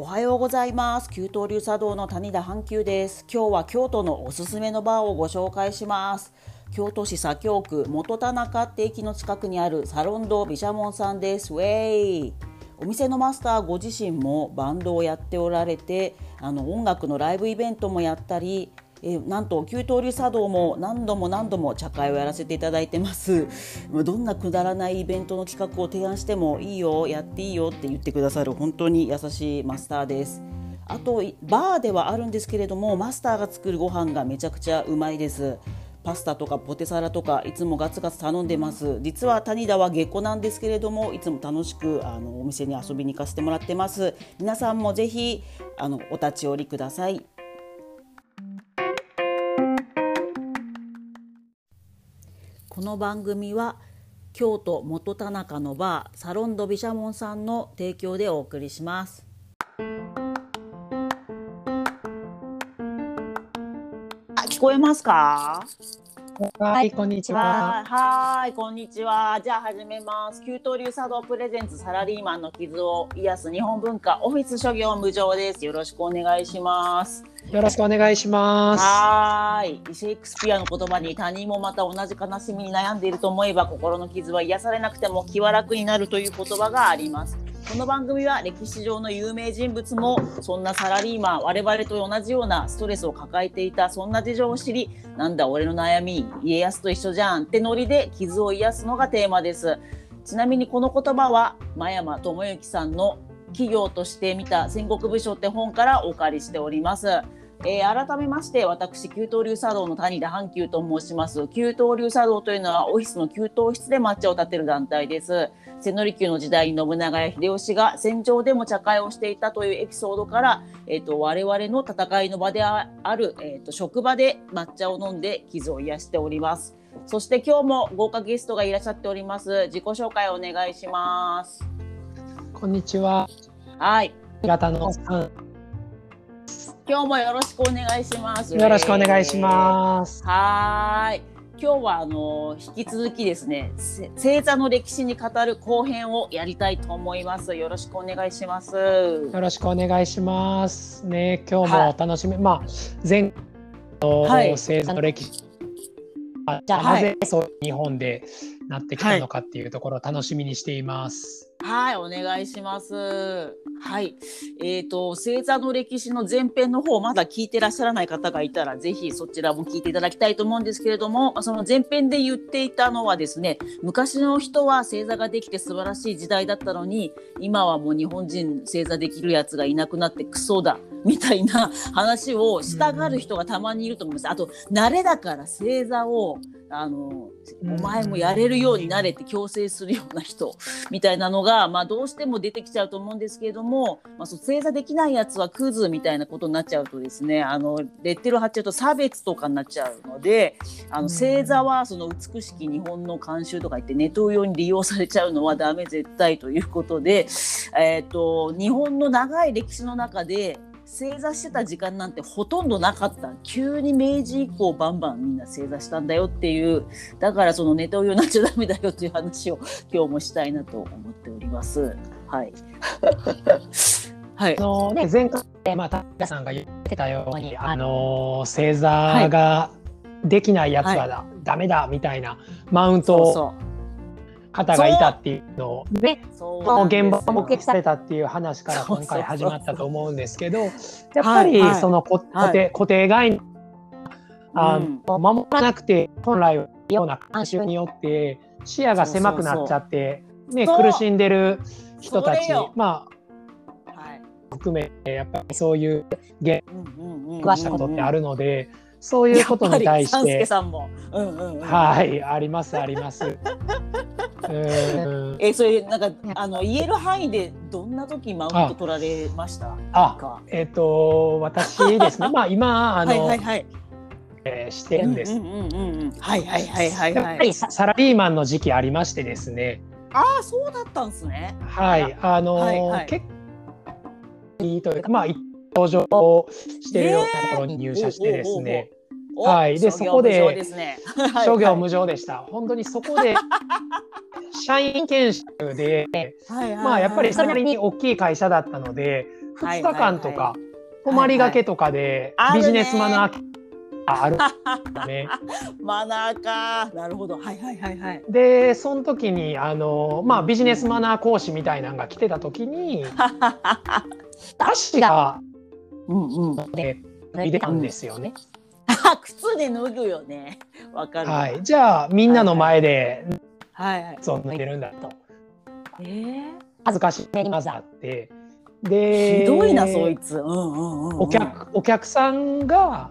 おはようございます。給湯流茶道の谷田阪急です。今日は京都のおすすめのバーをご紹介します。京都市左京区元田中って駅の近くにあるサロンド毘沙門さんです。ウェイお店のマスターご自身もバンドをやっておられてあの音楽のライブイベントもやったりえなんと給湯流茶道も何度も何度も茶会をやらせていただいてます。どんなくだらないイベントの企画を提案してもいいよやっていいよって言ってくださる本当に優しいマスターです。あとバーではあるんですけれどもマスターが作るご飯がめちゃくちゃうまいです。パスタとかポテサラとかいつもガツガツ頼んでます。実は谷田は下戸なんですけれどもいつも楽しくあのお店に遊びに行かせてもらってます。皆さんもぜひあのお立ち寄りください。この番組は京都元田中のバーサロンドビシャモンさんの提供でお送りします。あ聞こえますか？はい、こんにちは。はい、こんにちは。じゃあ始めます。給湯流茶道プレゼンツサラリーマンの傷を癒す日本文化オフィス諸行無常です。よろしくお願いします。よろしくお願いします。はい。シェイクスピアの言葉に他人もまた同じ悲しみに悩んでいると思えば心の傷は癒されなくても気は楽になるという言葉があります。この番組は歴史上の有名人物もそんなサラリーマン我々と同じようなストレスを抱えていたそんな事情を知りなんだ俺の悩み家康と一緒じゃんってノリで傷を癒すのがテーマです。ちなみにこの言葉は真山智之さんの企業として見た戦国武将って本からお借りしております。えー、改めまして私給湯流茶道の谷田阪急と申します。給湯流茶道というのはオフィスの給湯室で抹茶を立てる団体です。千利休の時代に信長や秀吉が戦場でも茶会をしていたというエピソードから、えーと、我々の戦いの場である、えーと、職場で抹茶を飲んで傷を癒しております。そして今日も豪華ゲストがいらっしゃっております。自己紹介お願いします。こんにちは。はい。平の。今日もよろしくお願いします。よろしくお願いします。はい。今日はあの引き続きですね星座の歴史に語る後編をやりたいと思います。よろしくお願いします。よろしくお願いします。ね今日も楽しみ、はい、まあ前の星座の歴史、はい、じゃあなぜそう日本でなってきたのかっていうところを楽しみにしています、はい、お願いします。はい、えっ、ー、と星座の歴史の前編の方まだ聞いてらっしゃらない方がいたらぜひそちらも聞いていただきたいと思うんですけれども、その前編で言っていたのはですね、昔の人は星座ができて素晴らしい時代だったのに、今はもう日本人星座できるやつがいなくなってクソだみたいな話をしたがる人がたまにいると思います。あと慣れだから星座をあの、お前もやれるようになれって強制するような人みたいなのが、まあ、どうしても出てきちゃうと思うんですけれども、まあ、そう正座できないやつはクズみたいなことになっちゃうとですねあのレッテル貼っちゃうと差別とかになっちゃうのであの星座はその美しき日本の慣習とか言ってネトウヨに利用されちゃうのはダメ絶対ということで、えーと日本の長い歴史の中で正座してた時間なんてほとんどなかった急に明治以降バンバンみんな正座したんだよっていうだからそのネタを言うなっちゃダメだよっていう話を今日もしたいなと思っております。はい。はい。あのね前回まあ田さんが言ってたようにあの正座ができないやつはだ、はい、ダメだみたいなマウントを。そうそう方がいたっていうのをね。の現場を目撃されたっていう話から今回始まったと思うんですけどやっぱりその固定,、固定概念あ、うん、守らなくて本来ような慣習によって視野が狭くなっちゃってね、苦しんでる人たちまあ、はい、含めてやっぱりそういう現詳したことってあるので。そういうことに対して、はい、ありますあります。えそれなんかあの言える範囲でどんな時マウント取られました？あえっ、ー、と私ですね まあ今あの、はいはいはいえー、してるんです。はいはいはいはいはい。サラリーマンの時期ありましてですね。ああそうだったんですね。はいあの、はいはい、結構いいというかまあ登場してるようなところに入社してですね。はい、でそこで、ね、商業無常でした。本当にそこで社員研修で、はいはい、まあやっぱりそれなりに大きい会社だったので、2日間とか泊まりがけとかでビジネスマナーあるね。マナーか。なるほど。はいはいはいはい。で、その時にあのまあビジネスマナー講師みたいなのが来てた時に、足がうんうんで見てたんですよね。靴で脱ぐよね。わかる。はい。じゃあみんなの前で、はいはい、そう脱いでるんだと。えー、恥ずかしいまずあって。で、ひどいなそいつ。うんうんうん、お客お客さんが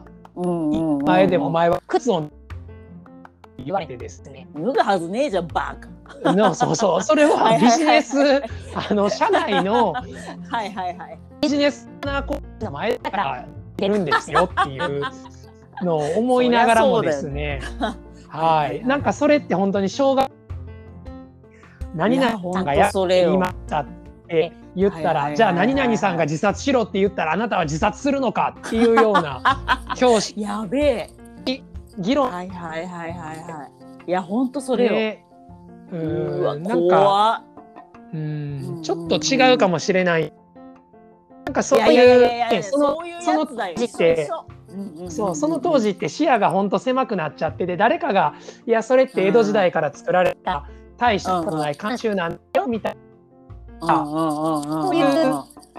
前でもお前は靴を言われてですね。脱ぐはずねえじゃんバカ。のそうそうそれはビジネスあの社内のはいはいはいビジネスな子の前だから出るんですよっていうのを思いながらもですね。はいなんかそれって本当に小学何々さんがやりましたって言ったら、じゃあ何々さんが自殺しろって言ったらあなたは自殺するのかっていうような 教師やべえ。議論。はいはいはいはいはい。いや本当それよ、ね、うんなんかうんちょっと違うかもしれない。なんかそういうそのその時ってそうその当時って視野が本当狭くなっちゃってて誰かがいやそれって江戸時代から作られた大したことない慣習なんだよみたいな。そういう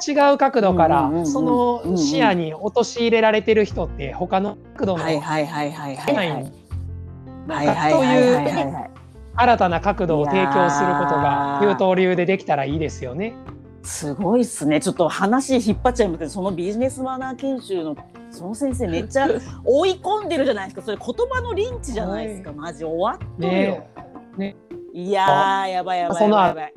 違う角度からその視野に陥れられてる人って他の角度のないそういう新たな角度を提供することが流刀流でできたらいいですよね。すごいっすね。ちょっと話引っ張っちゃいますけど、そのビジネスマナー研修のその先生めっちゃ 追い込んでるじゃないですか。それ言葉のリンチじゃないですか。マジ終わっとるよ。ね。ね、いややばいやばいやばいやばい。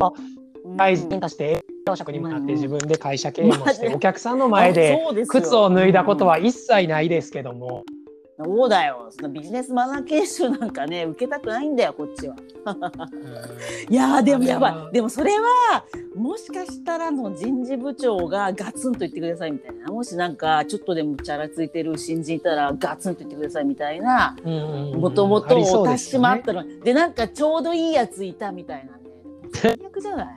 大臣として営業職にもなって自分で会社経営もしてお客さんの前で靴を脱いだことは一切ないですけども。そうだよ。そのビジネスマナー研修なんかね受けたくないんだよこっちは。いやでもやばい。でもそれはもしかしたらの人事部長がガツンと言ってくださいみたいなもしなんかちょっとでもチャラついてる新人いたらガツンと言ってくださいみたいなもともとお達しもあったので,、でなんかちょうどいいやついたみたいな。ね最悪じゃない？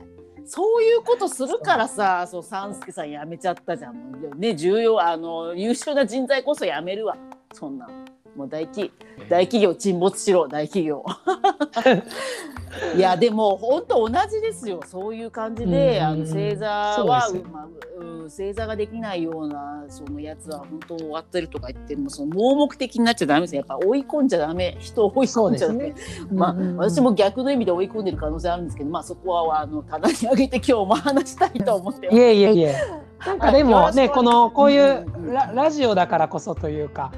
そういうことするからさそう三助さん辞めちゃったじゃん。ね重要あの優秀な人材こそ辞めるわそんな。もう大企大企業沈没しろ大企業。いやでも本当同じですよ。そういう感じで、あの星座は、まあ、星座ができないようなそのやつは本当終わってるとか言ってもその盲目的になっちゃダメですやっぱ追い込んじゃダメ。人を追い込んじゃダメ、ね、まあ、私も逆の意味で追い込んでる可能性あるんですけどまあそこはあの棚に上げて今日も話したいと思って。ます。いえいえいえ。なんかでもねこのこういうララジオだからこそというか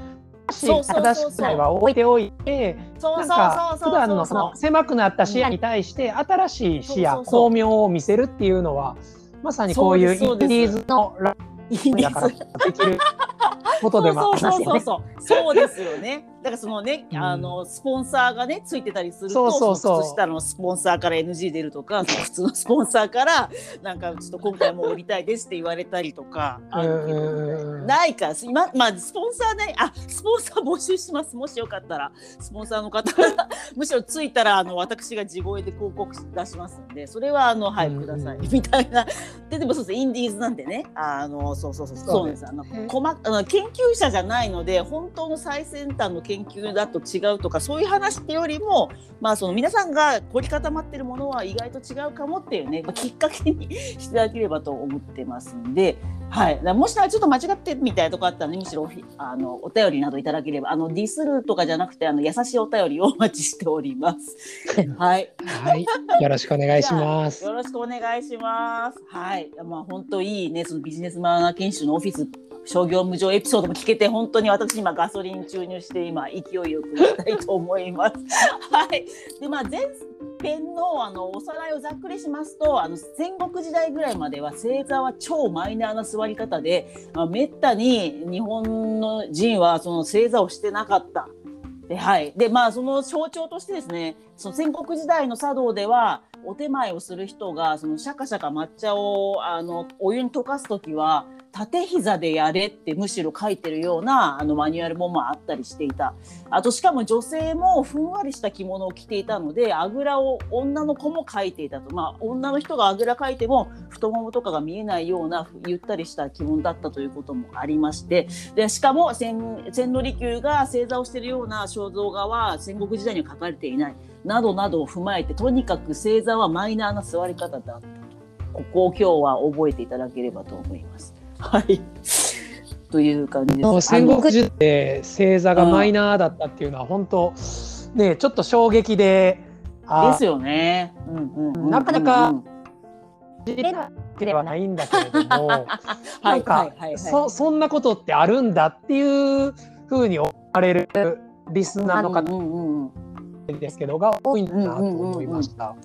し正しくないは置いておいてなんか普段のその狭くなった視野に対して新しい視野巧妙を見せるっていうのはまさにこういうインディーズのラジオだからできることでもありますよね。そうですよね。だからそのね、うん、あのスポンサーがねついてたりすると、そうそう靴下のスポンサーから NG 出るとか、普通のスポンサーからなんかちょっと今回も売りたいですって言われたりとかないか今まあスポンサーね、あスポンサー募集します。もしよかったらスポンサーの方 むしろついたらあの私が地声で広告出しますんで、それはあのはいくださいみたいな。ででもそうですインディーズなんでね、あのそうそうそうそうです。あの細あの研究者じゃないので本当の最先端の研究だと違うとかそういう話ってよりも、まあ、その皆さんが凝り固まってるものは意外と違うかもっていうね、まあ、きっかけに していただければと思ってますんで、はい、もしちょっと間違ってみたいなとこあったら、ね、むしろあのお便りなどいただければあのディスるとかじゃなくてあの優しいお便りをお待ちしております。はい、はい、よろしくお願いします。よろしくお願いします。はい、まあ本当いいねそのビジネスマナー研修のオフィス商業無常エピソードも聞けて本当に私今ガソリン注入して今勢いよくいきたいと思います。はい。でまあ前編のあのおさらいをざっくりしますとあの戦国時代ぐらいまでは星座は超マイナーな座り方で、まあ、めったに日本の人はその星座をしてなかった。ではい、でまあその象徴としてですねその戦国時代の茶道ではお手前をする人がそのシャカシャカ抹茶をあのお湯に溶かす時は縦膝でやれってむしろ書いてるようなあのマニュアルもまああったりしていた。あとしかも女性もふんわりした着物を着ていたのであぐらを女の子も書いていたと。まあ女の人があぐらかいても太ももとかが見えないようなゆったりした着物だったということもありまして。でしかも千利休が正座をしているような肖像画は戦国時代には書かれていない。などなどを踏まえてとにかく正座はマイナーな座り方だったここを今日は覚えていただければと思います。はい。という感じです。戦国時代で星座がマイナーだったっていうのは本当ねちょっと衝撃で。ですよね。うんうん、なかなか知れなくではないんだけれども、なんか、そそんなことってあるんだっていうふうに思われるリスナーの方ですけどが多いんだなと思いました。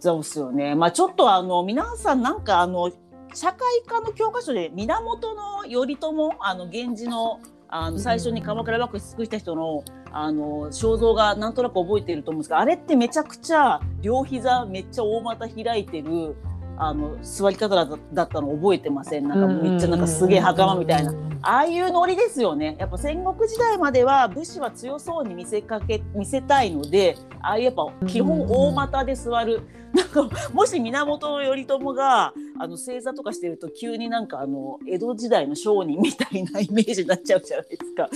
そうですよね。まあちょっとあの皆さんなんかあの社会科の教科書で源頼朝あの源氏のあの最初に鎌倉幕府救った人のあの肖像がなんとなく覚えてると思うんですがあれってめちゃくちゃ両膝めっちゃ大股開いてるあの座り方だったの覚えてません？なんかめっちゃなんかすげえ袴みたいな。ああいうノリですよね。やっぱ戦国時代までは武士は強そうに見せかけ見せたいのでああいうやっぱ基本大股で座る。なんかもし源頼朝があの正座とかしてると急になんかあの江戸時代の商人みたいなイメージになっちゃうじゃないですか。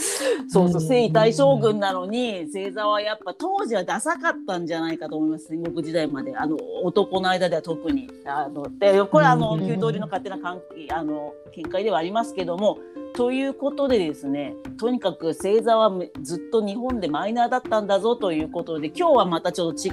そうそう征夷大将軍なのに正座はやっぱ当時はダサかったんじゃないかと思います戦国時代まであの男の間では特に。あのでこれはあの旧通りの勝手な関係あの見解ではありますけどもということでですねとにかく星座はずっと日本でマイナーだったんだぞということで今日はまたちょっと違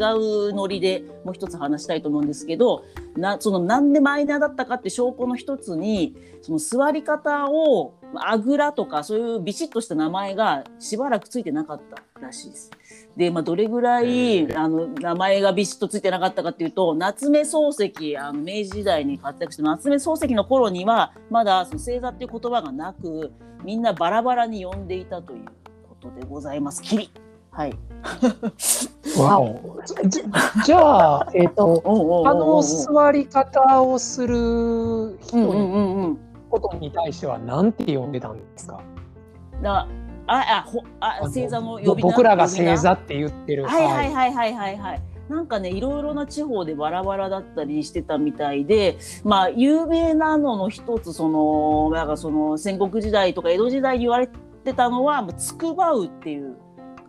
うノリでもう一つ話したいと思うんですけどなそのなんでマイナーだったかって証拠の一つにその座り方をあぐらとかそういうビシッとした名前がしばらくついてなかったらしいです。で、まあ、どれぐらいあの名前がビシッとついてなかったかっていうと夏目漱石あの明治時代に活躍した夏目漱石の頃にはまだその星座っていう言葉がなくみんなバラバラに呼んでいたということでございます。きりはい。じじゃあ、えっ、ー、と、あの座り方をする人のことに対しては、なんて呼んでたんですか？だああほあ星座の呼び僕らが星座って言ってる。はい。はいはいはいはいはい。なんかねいろいろな地方でバラバラだったりしてたみたいでまあ有名なのの一つそのなんかその戦国時代とか江戸時代に言われてたのはつくばうっていう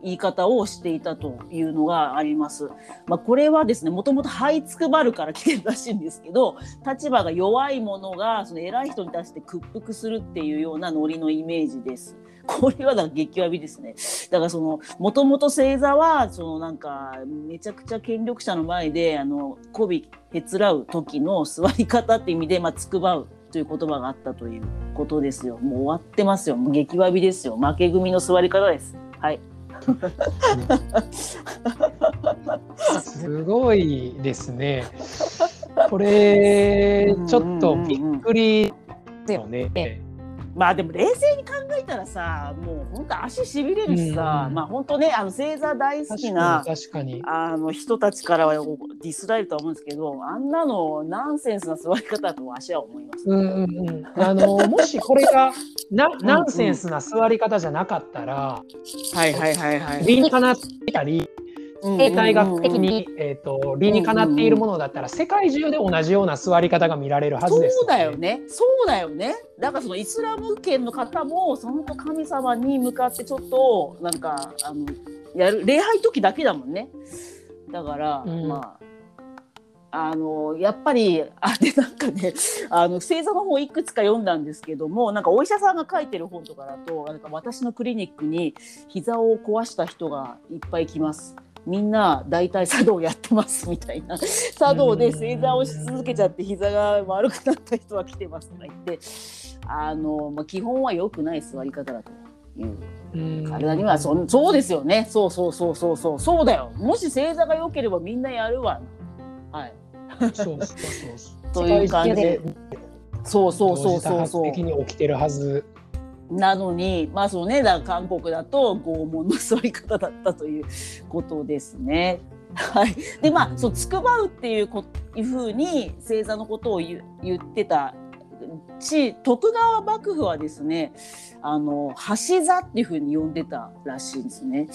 言い方をしていたというのがあります。まあ、これはですねもともと「這いつくばる」から来てるらしいんですけど立場が弱い者がその偉い人に対して屈服するっていうようなノリのイメージです。これはだ激わびですね。だからそのもともと星座はそのなんかめちゃくちゃ権力者の前であの媚びへつらう時の座り方って意味でまあつくばうという言葉があったということですよ。もう終わってますよ。もう激わびですよ。負け組の座り方です。はい。すごいですね。これちょっとびっくりですよね。まあでも冷静に考えたらさもう本当足しびれるしさ、うん、まあ本当ねあの星座大好きなあの人たちからはディスられるとは思うんですけどあんなのナンセンスな座り方だと私は思います、うんうんあのもしこれがなナンセンスな座り方じゃなかったら、はいはいはいはい、理にかなってたり生態学的に、えーと、理にかなっているものだったら、世界中で同じような座り方が見られるはずです、ね、そうだよね。そうだよね。だからそのイスラム圏の方もその神様に向かってちょっとなんかあのやる礼拝時だけだもんね。だから、うん、まああのやっぱりあれなんかねあの星座の本いくつか読んだんですけどもなんかお医者さんが書いてる本とかだとなんか私のクリニックに膝を壊した人がいっぱい来ますみんな大体茶道やってますみたいな。茶道で正座をし続けちゃって膝が悪くなった人は来てますとか言ってあの、まあ、基本は良くない座り方だという。体にはそそうですよね。そうそうそうそうそうそうだよ。もし正座が良ければみんなやるわ。はい。そうそうそう。という感じで。そうそうそうそうそう。的に起きてるはずなのに、まあそのね、だ韓国だと拷問の座り方だったということですね。はい、でまあそうつくばうっていうこいうふうに星座のことを言言ってたち徳川幕府はですねあの橋座っていうふうに呼んでたらしいんですね。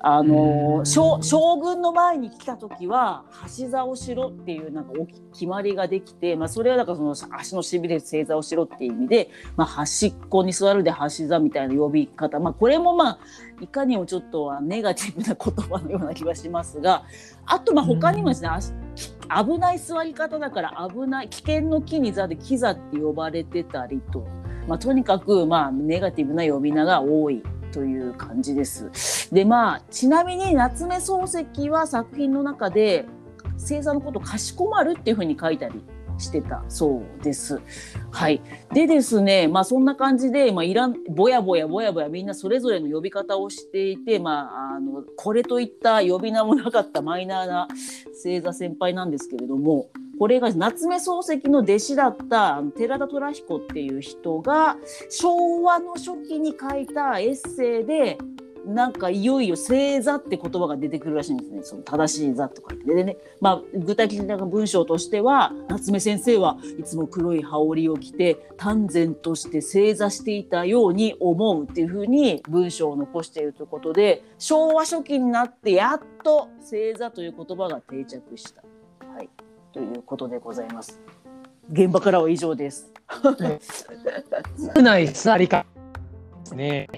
あの将軍の前に来た時は橋座をしろっていうなんか決まりができて、まあ、それはだからその足のしびれ正座をしろっていう意味で、まあ、端っこに座るで橋座みたいな呼び方、まあ、これもまあいかにもちょっとはネガティブな言葉のような気がしますがあとまあ他にもですね、危ない座り方だから危ない危険の木に座でキ座って呼ばれてたりと。まあ、とにかく、まあ、ネガティブな呼び名が多いという感じです。でまあちなみに夏目漱石は作品の中で星座のことをかしこまるっていうふうに書いたりしてたそうです。はい。でですね、まあそんな感じで、まあいらん、ぼやぼやぼやぼやみんなそれぞれの呼び方をしていて、まあ、あの、これといった呼び名もなかったマイナーな星座先輩なんですけれども、これが夏目漱石の弟子だった寺田虎彦っていう人が昭和の初期に書いたエッセイでなんかいよいよ正座って言葉が出てくるらしいんですね。その正しい座とか言って。でね、まあ具体的な文章としては、夏目先生はいつも黒い羽織を着て、丹前として正座していたように思うっていうふうに文章を残しているということで、昭和初期になってやっと正座という言葉が定着した。はい。ということでございます。現場からは以上です。少ない座りかですね。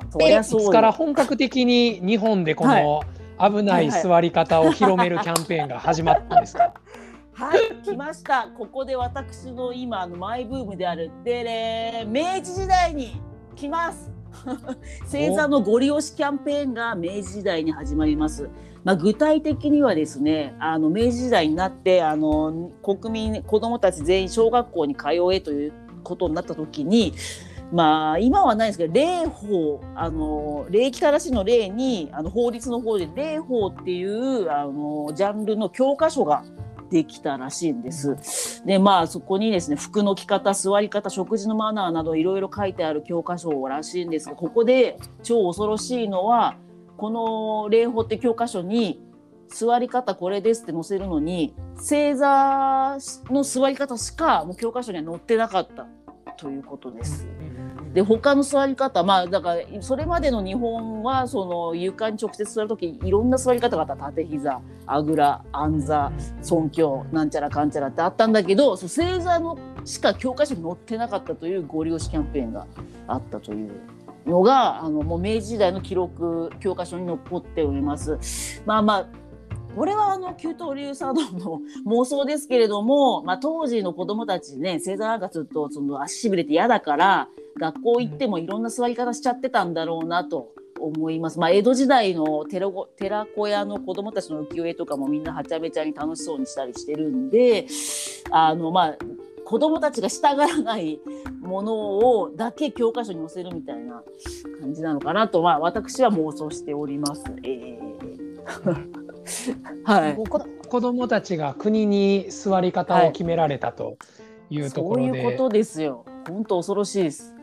いつから本格的に日本でこの危ない座り方を広めるキャンペーンが始まったんですか、はい、来ました。ここで私の今のマイブームであるでれ明治時代に来ます。星座のご利用しキャンペーンが明治時代に始まります。まあ、具体的にはですねあの明治時代になってあの国民子どもたち全員小学校に通えということになった時にまあ今はないですけど霊法あの礼儀正しの礼にあの法律の方で霊法っていうあのジャンルの教科書ができたらしいんです。でまあそこにですね服の着方座り方食事のマナーなどいろいろ書いてある教科書らしいんですがここで超恐ろしいのはこの霊法って教科書に座り方これですって載せるのに正座の座り方しかもう教科書には載ってなかったということです。で他の座り方まあだからそれまでの日本はその床に直接座る時いろんな座り方があった縦膝あぐら安座尊教なんちゃらかんちゃらってあったんだけどそ正座のしか教科書に載ってなかったというご利用しキャンペーンがあったというのがあのもう明治時代の記録教科書に残っております。まあまあこれはあの給湯流茶道の妄想ですけれども、まあ、当時の子供たちね星座なんかちょっとその足しびれて嫌だから学校行ってもいろんな座り方しちゃってたんだろうなと思います。まあ、江戸時代の寺寺子屋の子供たちの浮世絵とかもみんなはちゃめちゃに楽しそうにしたりしてるんであのまあ子供たちが従わないものをだけ教科書に載せるみたいな感じなのかなと、まあ、私は妄想しております。えー はい、子供たちが国に座り方を決められたというところで、はい、そういうことですよ。本当恐ろしいです。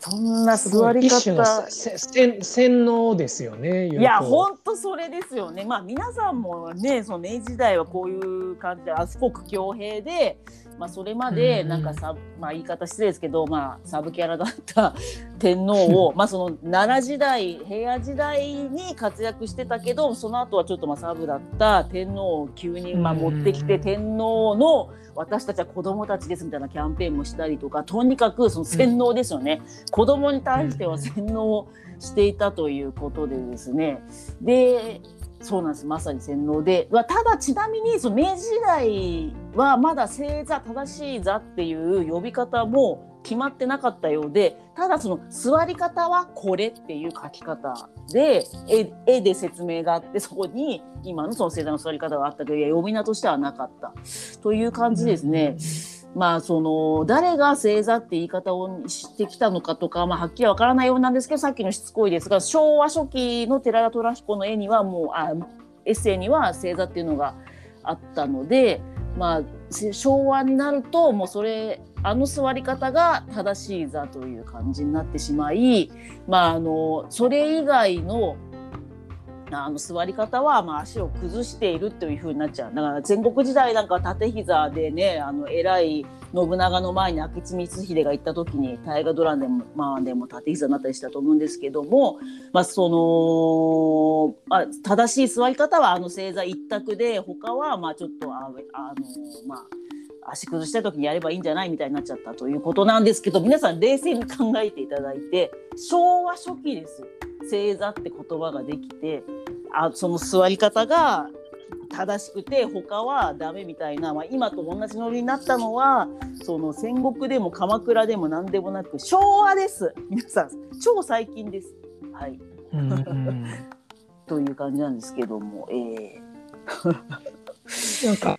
そんな座り方。洗洗脳ですよねいや本当それですよね。まあ皆さんもねその明治時代はこういう感じであすごく強兵でまあ、それまでなんかさ、まあ、言い方失礼ですけど、まあ、サブキャラだった天皇をまあその奈良時代平安時代に活躍してたけどその後はちょっとまあサブだった天皇を急にまあ持ってきて天皇の私たちは子供たちですみたいなキャンペーンもしたりとかとにかくその洗脳ですよね、うん、子供に対しては洗脳していたということでですね。でそうなんです。まさに洗脳で。ただちなみにその明治時代はまだ正座正しい座っていう呼び方も決まってなかったようでただその座り方はこれっていう書き方で絵で説明があってそこに今のその正座の座り方があったけど読み名としてはなかった。という感じですね。まあその誰が正座って言い方をしてきたのかとか、まあ、はっきりわからないようなんですけどさっきのしつこいですが昭和初期の寺田虎彦の絵にはもうあエッセイには正座っていうのがあったので、まあ、昭和になるともうそれあの座り方が正しい座という感じになってしまい、まあ、あのそれ以外のあの座り方はまあ足を崩しているというふうになっちゃう。だから戦国時代なんか縦膝でねあの偉い信長の前に明智光秀が行った時に大河ドラマでも,、まあ、でも縦膝になったりしたと思うんですけども、まあ、そのあ正しい座り方はあの正座一択で他はまあちょっとああのまあ足崩した時にやればいいんじゃないみたいになっちゃったということなんですけど皆さん冷静に考えていただいて昭和初期です正座って言葉ができてあその座り方が正しくて他はダメみたいな、まあ、今と同じノリになったのはその戦国でも鎌倉でも何でもなく昭和です。皆さん超最近です。はい、という感じなんですけども、えー、なんか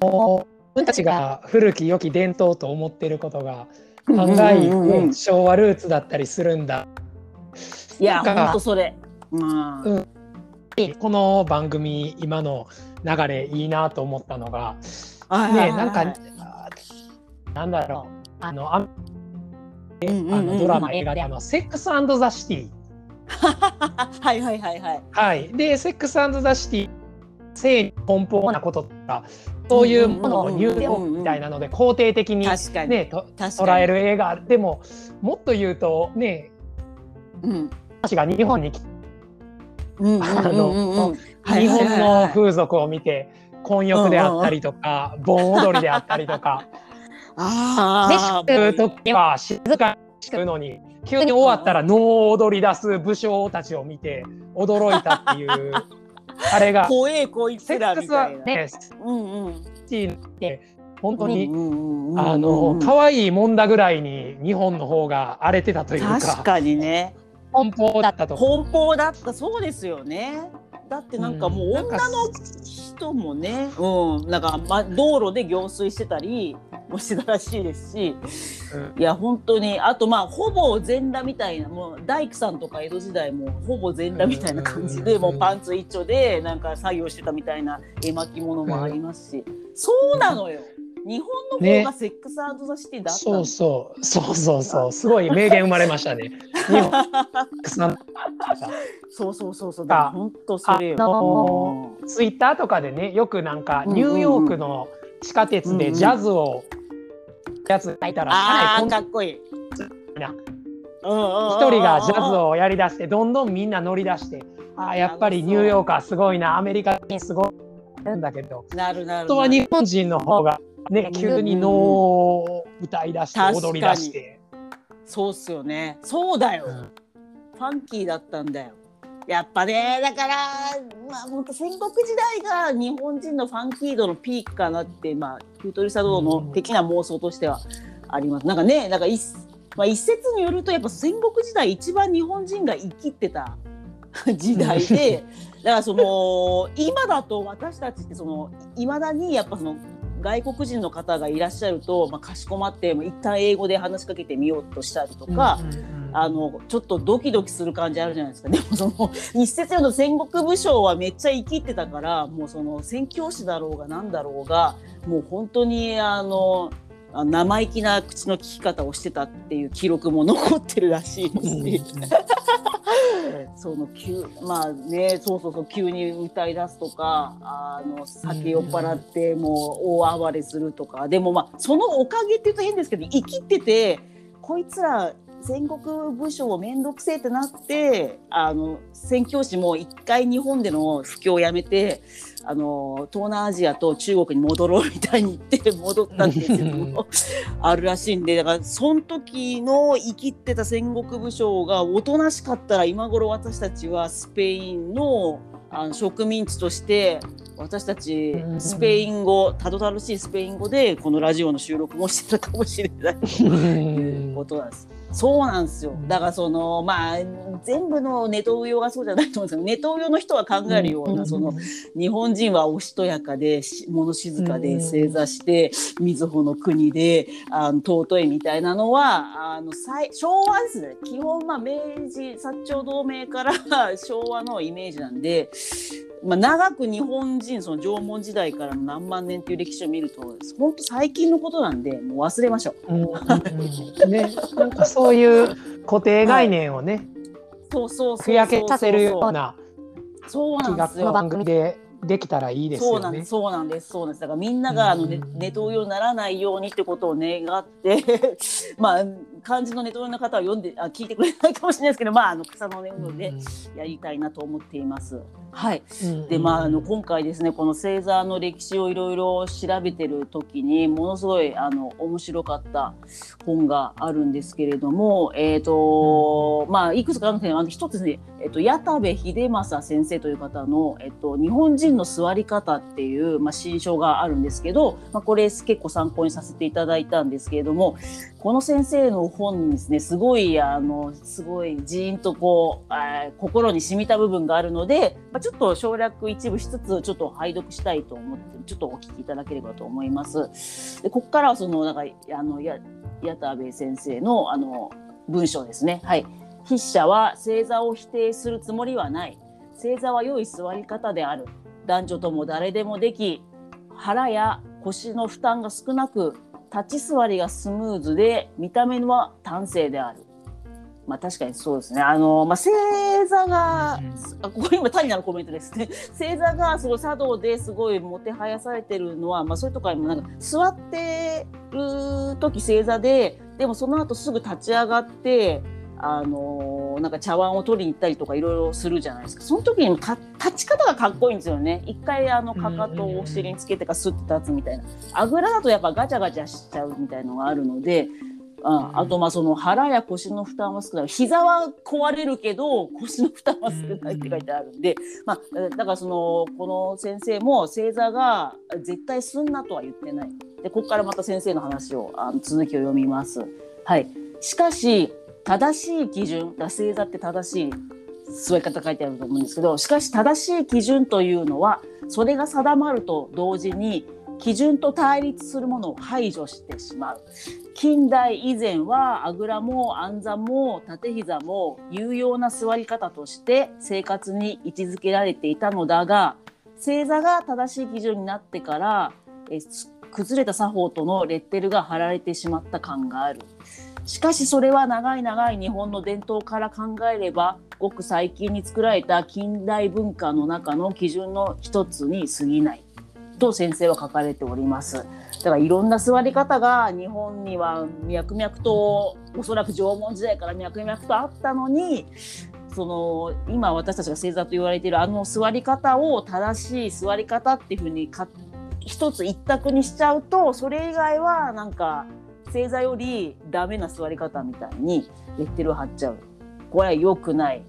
もう自分たちが古き良き伝統と思ってることが案外、昭和ルーツだったりするんだ。いや本当それ。うん、うん。この番組今の流れいいなと思ったのが、ねなんかなんだろう。あのあのドラマ映画であの「セックスザ・シティ」はいはいはいはい。はい、で「セックスザ・シティ」性に奔放なこととかそういうものを入力みたいなので肯定的に,、ね、と捉える映画。でももっと言うとね、うん、私が日本に来て日本の風俗を見て混浴であったりとか、盆踊りであったりとか。ああ。で、時は静かにしてるのに、急に終わったら能を踊り出す武将たちを見て驚いたっていう。あれが。怖えこいつらみたいな。ね、うんうん。本当に、あの可愛いもんだぐらいに日本の方が荒れてたというか。確かにね。奔放だったと。奔放だった。そうですよね。だってなんかもう女の人もね、うん、なんか、ま、道路で行水してたりもしてたらしいですし、うん、いや本当にあとまあほぼ全裸みたいなもう大工さんとか江戸時代もほぼ全裸みたいな感じで、もうパンツ一丁でなんか作業してたみたいな絵巻物もありますし、そうなのよ。日本の方がセックスアドザシティだった、ね、そうそう。そうそうそう。すごい名言生まれましたね。そうそうそうそう。だ本当それよ。ツイッターとかでねよくなんかニューヨークの地下鉄でジャズをやついたら、ああかっこいい。一人がジャズをやりだしてどんどんみんな乗り出してああやっぱりニューヨーカーすごいな。アメリカにすごい。んだけど。なるなる本当は日本人の方がね、急に能を歌い出して踊り出して。そうっすよね。そうだよ、うん、ファンキーだったんだよ。やっぱね、だから、まあ、本当戦国時代が日本人のファンキー度のピークかなって、まあ、キュートリサドの的な妄想としてはあります。なんかね、なんか一、まあ、一説によると、やっぱ戦国時代一番日本人が生きてた 時代で、だからその、今だと私たちってその、いまだにやっぱその、外国人の方がいらっしゃると、まあ、かしこまって一旦英語で話しかけてみようとしたりとか、うんうんうん、あのちょっとドキドキする感じあるじゃないですか。でもその 一説の戦国武将はめっちゃ生きてたからもうその宣教師だろうが何だろうがもう本当にあの生意気な口の利き方をしてたっていう記録も残ってるらしいですし。その急まあねそうそうそう急に歌い出すとかあの酒酔っ払ってもう大暴れするとかでもまあそのおかげって言うと変ですけど生きててこいつら戦国武将面倒くせえってなってあの宣教師も一回日本での布教をやめてあの東南アジアと中国に戻ろうみたいに言って戻ったんですけどもあるらしいんでだからその時の生きてた戦国武将がおとなしかったら今頃私たちはスペインのあの植民地として私たちスペイン語たどたどしいスペイン語でこのラジオの収録もしてたかもしれないということなんです。そうなんですよ。だからそのまあ全部のネトウヨがそうじゃないと思うんですけど、ネトウヨの人は考えるような、その日本人はおしとやかで物静かで正座して瑞穂の国であの尊いみたいなのはあの昭和ですね。基本まあ明治薩長同盟から 昭和のイメージなんで。まあ、長く日本人その縄文時代からの何万年という歴史を見ると本当最近のことなんでもう忘れましょう。うんうん、ね、なんかそういう固定概念をね、はい、そうそうふやけさせるようなそうなんですよ。番組でできたらいいですよね。そうなんです。そうなんです。だからみんながあのネネトウヨにならないようにってことを願って まあ漢字のネトウヨの方は読んであ聞いてくれないかもしれないですけど、まああの草の根運でやりたいなと思っています。はい。でまああの今回ですねこの星座の歴史をいろいろ調べてる時にものすごいあの面白かった本があるんですけれども、えっ、ー、とまあいくつかあるんですけど、一つね、えっ、ー、と矢田部秀正先生という方のえっ、ー、と日本人の座り方っていう、まあ、新書があるんですけど、まあ、これ結構参考にさせていただいたんですけれどもこの先生の本にですねすごいあのすごいジーンとこう、えー、心に染みた部分があるので、まあ、ちょっと省略一部しつつちょっと拝読したいと思ってちょっとお聞きいただければと思います。でここからはそのなんかあのや矢田部先生のあの文章ですね。はい筆者は星座を否定するつもりはない。星座は良い座り方である。男女とも誰でもでき腹や腰の負担が少なく立ち座りがスムーズで見た目は端正である。まあ確かにそうですね。あの、まあ、星座が、あ、ここ今単なるコメントですね。星座がすごい茶道ですごいもてはやされてるのは、まあそういうとこにもなんか座ってる時星座で、でもその後すぐ立ち上がって、あのなんか茶碗を取りに行ったりとかいろいろするじゃないですか。その時にも立ち方がかっこいいんですよね。一回あのかかとをお尻につけてからスッて立つみたいな。あぐらだとやっぱガチャガチャしちゃうみたいのがあるのでああとまあその腹や腰の負担は少ない。膝は壊れるけど腰の負担は少ないって書いてあるんで、まあ、だからそのこの先生も星座が絶対すんなとは言ってない。でここからまた先生の話をあの続きを読みます。はい、しかし正しい基準、星座って正しい座り方書いてあると思うんですけど、しかし正しい基準というのは、それが定まると同時に、基準と対立するものを排除してしまう。近代以前はあぐらも暗座も縦膝も有用な座り方として生活に位置づけられていたのだが星座が正しい基準になってからえ崩れた作法とのレッテルが貼られてしまった感がある。しかしそれは長い長い日本の伝統から考えればごく最近に作られた近代文化の中の基準の一つに過ぎないと先生は書かれております。だからいろんな座り方が日本には脈々とおそらく縄文時代から脈々とあったのにその今私たちが星座と言われているあの座り方を正しい座り方っていうふうに一つ一択にしちゃうとそれ以外はなんか星座よりダメな座り方みたいにレッテルを貼っちゃう。これは良くない。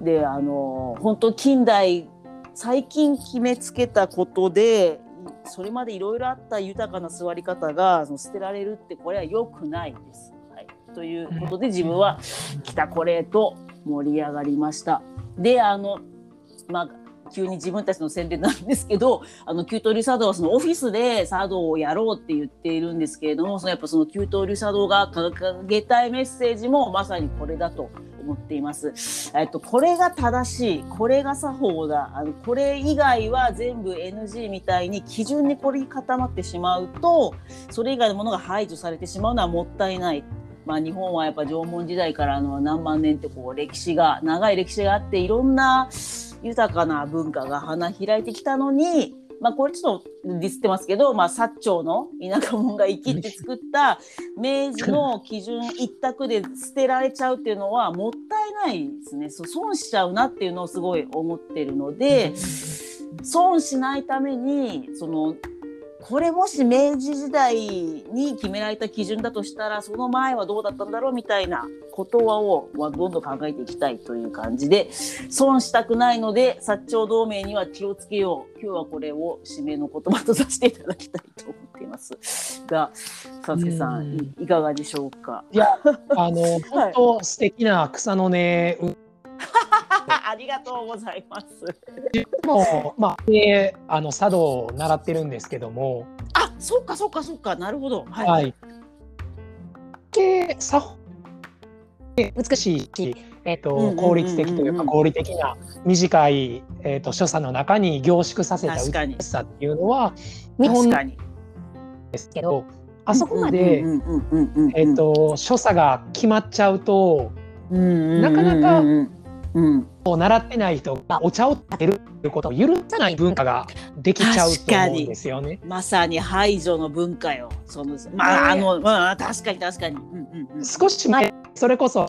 で、あの、本当近代、最近決めつけたことで、それまでいろいろあった豊かな座り方がその捨てられるってこれは良くないです。はい、ということで自分は「来たこれ」と盛り上がりました。であのまあ急に自分たちの宣伝なんですけどあの給湯流茶道はそのオフィスで茶道をやろうって言っているんですけれどもそのやっぱその給湯流茶道が掲げたいメッセージもまさにこれだと思っています。えっと、これが正しいこれが作法だあのこれ以外は全部 NG みたいに基準に凝り固まってしまうとそれ以外のものが排除されてしまうのはもったいない。まあ、日本はやっぱ縄文時代からの何万年ってこう歴史が長い歴史があっていろんな豊かな文化が花開いてきたのに、まあ、これちょっとディスってますけど、まあ、薩長の田舎者が生きて作った明治の基準一択で捨てられちゃうっていうのはもったいないですね。損しちゃうなっていうのをすごい思ってるので損しないためにそのこれもし明治時代に決められた基準だとしたらその前はどうだったんだろうみたいなことをどんどん考えていきたいという感じで損したくないので薩長同盟には気をつけよう。今日はこれを締めの言葉とさせていただきたいと思っています。が佐助さん。いかがでしょうか？いやあの本当素敵な草の根 ありがとうございます。もまあ、で、あの茶道を習ってるんですけども。あ、そうか、そうか、そうか、なるほど。はい。はい、で、作法。美しいし、えっ、ー、と、効率的というか、合理的な短い、えっ、ー、と、所作の中に凝縮させた美しさっていうのは。日本ですけど。あそこまで、えっと、所作が決まっちゃうと。なかなかうん、を習ってない人がお茶を立てるということを許さない文化ができちゃうと思うんですよね。まさに排除の文化よ。そのまあ、あの、まあ、確かに確かに。うんうんうん、少し前それこそ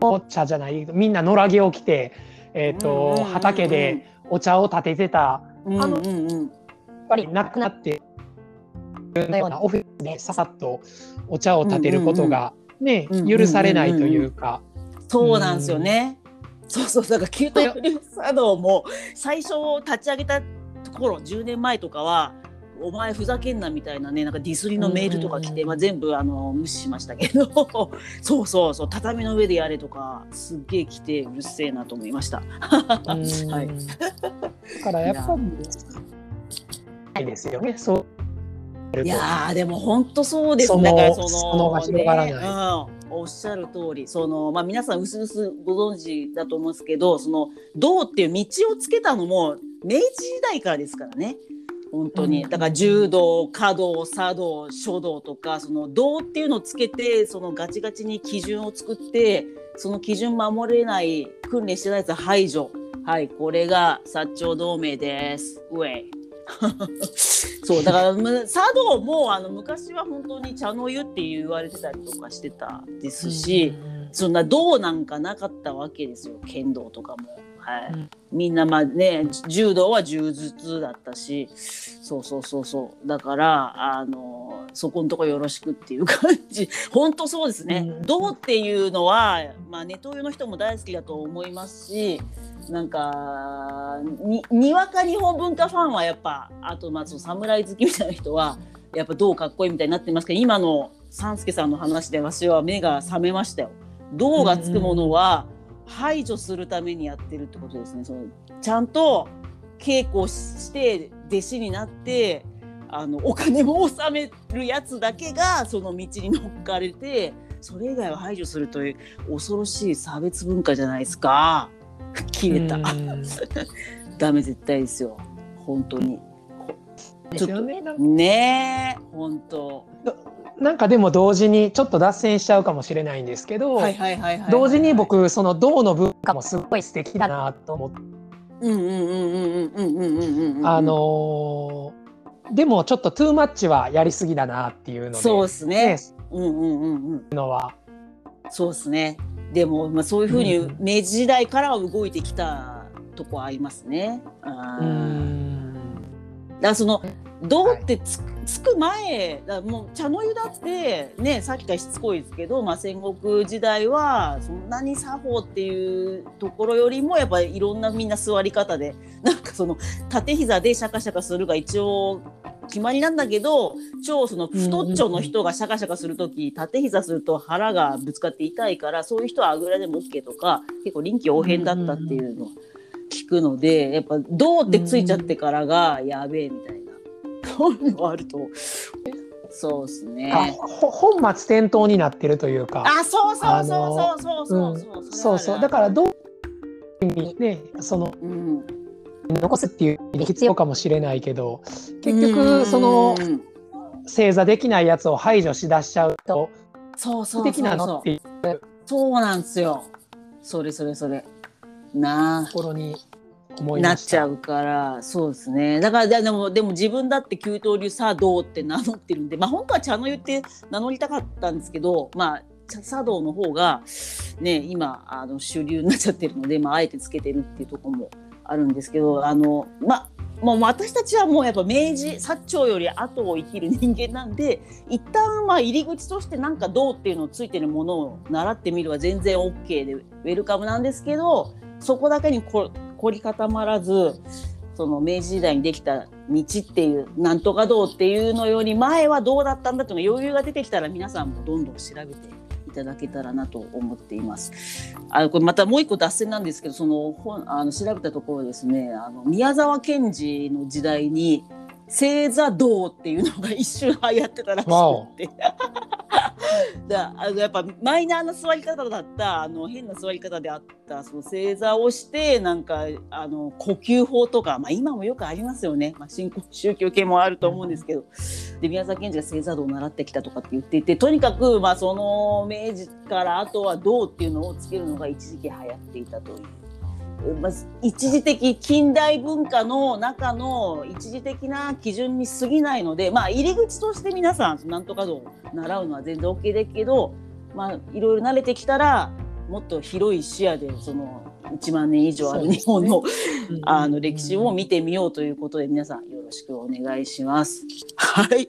お茶じゃないみんな野良着を着て、えーと畑でお茶を立ててた、うんうんうん、あの、うんうん、やっぱりなくなってのようなオフィスでささっとお茶を立てることがね、許されないというか。そうなんですよね。そうそうだから給湯流茶道も最初立ち上げた頃10年前とかはお前ふざけんなみたいなねなんかディスりのメールとか来て、まあ、全部あの無視しましたけど。そうそうそう畳の上でやれとかすっげえ来てうるせえなと思いました。はい、だからやっぱりいですよねそう。いやでも本当そうですね。だからそのそのが広がらない。うんおっしゃる通りその、まあ、皆さんうすうすご存知だと思うんですけどその道っていう道をつけたのも明治時代からですからね。本当に。だから柔道華道茶道書道とかその道っていうのをつけてそのガチガチに基準を作ってその基準守れない訓練してないやつは排除。はいこれが薩長同盟です。ウェイ そうだから茶道もあの昔は本当に茶の湯って言われてたりとかしてたですし、そんな道なんかなかったわけですよ剣道とかも。はい、うん、みんなまあね柔道は柔術だったしそうそうそうそう。だからあのそこのとこよろしくっていう感じ。本当そうですね、うん、道っていうのは、まあ、ネトウヨの人も大好きだと思いますしなんかににわか日本文化ファンはやっぱあとまあその侍好きみたいな人はやっぱどうかっこいいみたいになってますけど今の三助さんの話で私は目が覚めましたよ。銅がつくものは排除するためにやってるってことですね。そのちゃんと稽古して弟子になってあのお金も納めるやつだけがその道に乗っかれてそれ以外は排除するという恐ろしい差別文化じゃないですか。切れた。ダメ絶対ですよ。本当に。ですよね。ねえ、本当。なんかでも同時にちょっと脱線しちゃうかもしれないんですけど、同時に僕その銅の文化もすごい素敵だなと思って。あのー、でもちょっとトゥーマッチはやりすぎだなっていうので、そうですね。うんうんうんうん。のは。そうですね。でも、まあ、そういうふうに明治時代からは動いてきたとこありますね。うん、だからその銅ってつ,、つく前だもう茶の湯だってねさっきからしつこいですけど、まあ、戦国時代はそんなに作法っていうところよりもやっぱりいろんなみんな座り方でなんかその縦膝でシャカシャカするが一応決まりなんだけど超その太っちょの人がシャカシャカする時縦膝すると腹がぶつかって痛いからそういう人はあぐらでも OK とか結構臨機応変だったっていうのを聞くのでやっぱ「どう?」ってついちゃってからがやべえみたいなそういうのあると。そうですね。本末転倒になってるというか。あ、そうそうそうそうそうそう。そうそう。だからどうねその、うん、残すっていう必要かもしれないけど結局その正座できないやつを排除しだしちゃうとそうそうできなのっていう。そうなんですよ。それそれそれ。なあ。ところになっちゃうからそうですね。だからでもでも自分だって給湯流茶道って名乗ってるんでまあ本当は茶の湯って名乗りたかったんですけどまあ茶道の方がね今あの主流になっちゃってるので、まあ、あえてつけてるっていうとこもあるんですけどあのまもう私たちはもうやっぱ明治薩長より後を生きる人間なんで一旦まあ入り口としてなんかどうっていうのをついてるものを習ってみるは全然 OK でウェルカムなんですけどそこだけに凝り固まらずその明治時代にできた道っていうなんとか道っていうのより前はどうだったんだっていうの余裕が出てきたら皆さんもどんどん調べていただけたらなと思っています。あのこれまたもう一個脱線なんですけどその本あの調べたところですねあの宮沢賢治の時代に星座道っていうのが一瞬流行ってたらしくて。だあのやっぱマイナーな座り方だったあの変な座り方であったその正座をしてなんかあの呼吸法とか、まあ、今もよくありますよね、まあ、新興宗教系もあると思うんですけど。で宮沢賢治が正座道を習ってきたとかって言っていてとにかく、まあ、その明治からあとは道っていうのをつけるのが一時期流行っていたという。まず一時的近代文化の中の一時的な基準に過ぎないので、まあ、入り口として皆さんなんとか道を習うのは全然 OK ですけど、まあ、いろいろ慣れてきたらもっと広い視野でその1万年以上ある日本の,、あの歴史を見てみようということで皆さんよろしくお願いします。はい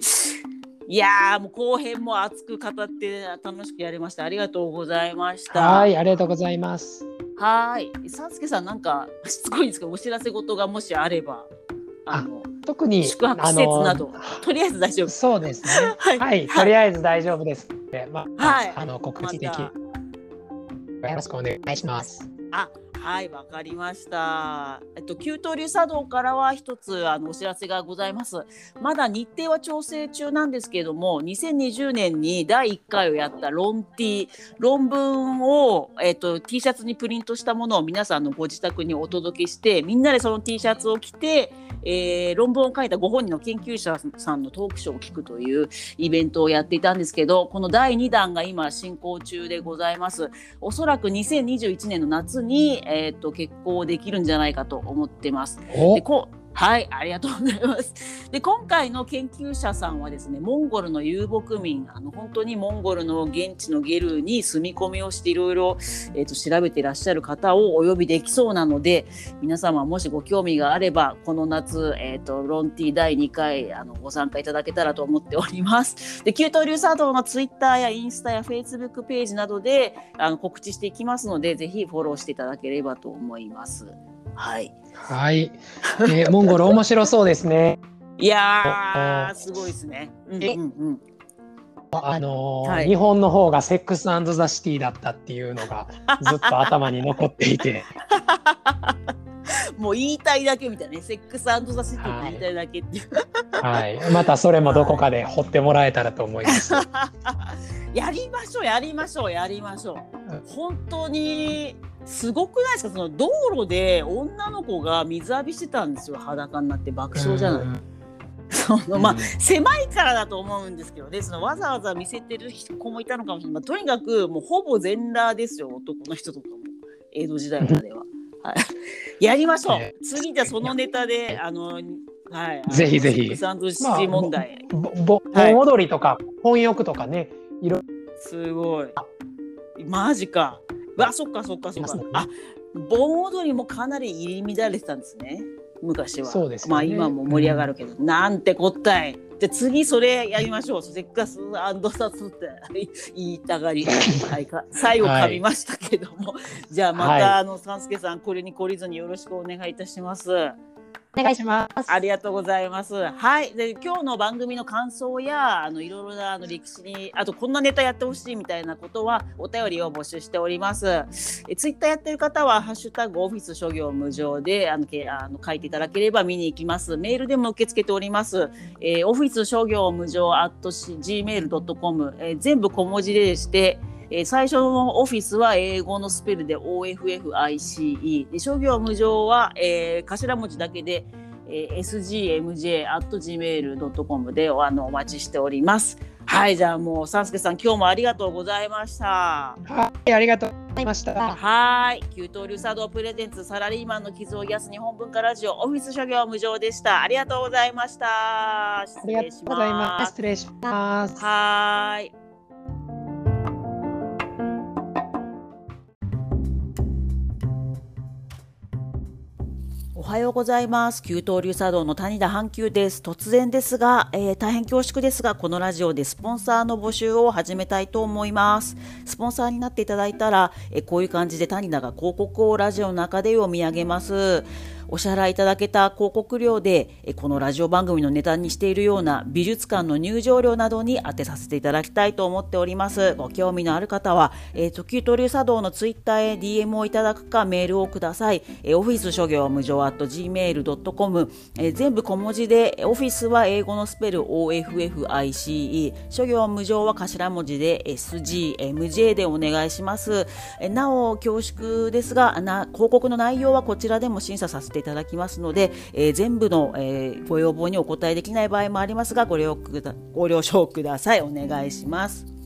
いやもう後編も熱く語って楽しくやりました。ありがとうございました。はい、ありがとうございます。はい。さすけさん、なんか、しつこいんですけど、お知らせ事がもしあれば。あの特に宿泊施設など、とりあえず大丈夫。そうですね。はい、はい、とりあえず大丈夫です。まあ、はい、あの告知的、ま、よろしくお願いします。あ、はい、わかりました。えっと、給湯流茶道からは一つあのお知らせがございます。まだ日程は調整中なんですけれども、2020年に第1回をやった論 T、論文を、えっと、T シャツにプリントしたものを皆さんのご自宅にお届けして、みんなでその T シャツを着て、えー、論文を書いたご本人の研究者さんのトークショーを聞くというイベントをやっていたんですけど、この第2弾が今進行中でございます。おそらく2021年の夏に、えーと、結婚できるんじゃないかと思ってます。でこはい、ありがとうございます。で、今回の研究者さんはですね、モンゴルの遊牧民、あの本当にモンゴルの現地のゲルに住み込みをしていろいろ、えーと、調べていらっしゃる方をお呼びできそうなので、皆様もしご興味があれば、この夏、えっ、ー、と、ロンティ第2回あのご参加いただけたらと思っております。で、旧東流茶道のツイッターやインスタやフェイスブックページなどであの告知していきますので、ぜひフォローしていただければと思います。はい。はい。えー、モンゴル面白そうですね。いやすごいですね。うんうんうん。あのーはい、日本の方がセックスザ・シティだったっていうのがずっと頭に残っていて。もう言いたいだけみたいなね。セックスザ・シティって言いたいだけっていう、はい、はい、またそれもどこかで掘ってもらえたらと思います、やりましょうやりましょうやりましょう。本当にすごくないですか？その道路で女の子が水浴びしてたんですよ裸になって爆笑じゃない。そのまあ、狭いからだと思うんですけどねそのわざわざ見せてる子もいたのかもしれない、まあ、とにかくもうほぼ全裸ですよ男の人とかも江戸時代までは。はい、やりましょう、ね、次じゃそのネタであのはい、ぜひぜひ。サンドシティ問題。まあ、ぼ盆踊りとか、本浴とかね、いろすごい。マジか。わそっかそっかそっか。あ盆踊りもかなり入り乱れてたんですね昔は。そうです、ね、まあ今も盛り上がるけど、うん、なんてこったい。じゃ次それやりましょう。セックスアンドサスって 言いたがり。はい、最後噛みましたけども。はい、じゃあまた、はい、あの、三助さん、これに懲りずによろしくお願いいたします。お願いします。ありがとうございます。はい。で、今日の番組の感想や、あの、いろいろな、あの、歴史に、あと、こんなネタやってほしいみたいなことは、お便りを募集しております。え、ツイッターやってる方は、ハッシュタグオフィス諸行無常で、あの、けあの書いていただければ見に行きます。メールでも受け付けております。えー、オフィス諸行無常 at gmail.com、えー、全部小文字でして、えー、最初のオフィスは英語のスペルで OFFICE。で商業無常は、えー、頭文字だけで、えー、sgmj.gmail.com であのお待ちしております。はい、じゃあもう、サンスケさん、今日もありがとうございました。はい、ありがとうございました。はい、給湯流茶道プレゼンツサラリーマンの傷を癒す日本文化ラジオオフィス諸行無常でした。ありがとうございました。失礼します。失礼します。はい。はようございます。給湯流茶道の谷田阪急です。突然ですが、えー、大変恐縮ですが、このラジオでスポンサーの募集を始めたいと思います。スポンサーになっていただいたら、えー、こういう感じで谷田が広告をラジオの中で読み上げます。お支払いいただけた広告料で、このラジオ番組のネタにしているような美術館の入場料などに当てさせていただきたいと思っております。ご興味のある方は、えー、時と流茶道のツイッターへ DM をいただくかメールをください。えー、オフィス諸行無常 at gmail.com、えー、全部小文字で、オフィスは英語のスペル OFFICE、諸行無常は頭文字で SGMJ でお願いします。えなお、恐縮ですがな、広告の内容はこちらでも審査させてていただきますので、えー、全部の、えー、ご要望にお答えできない場合もありますがご了ご了承ください。お願いします。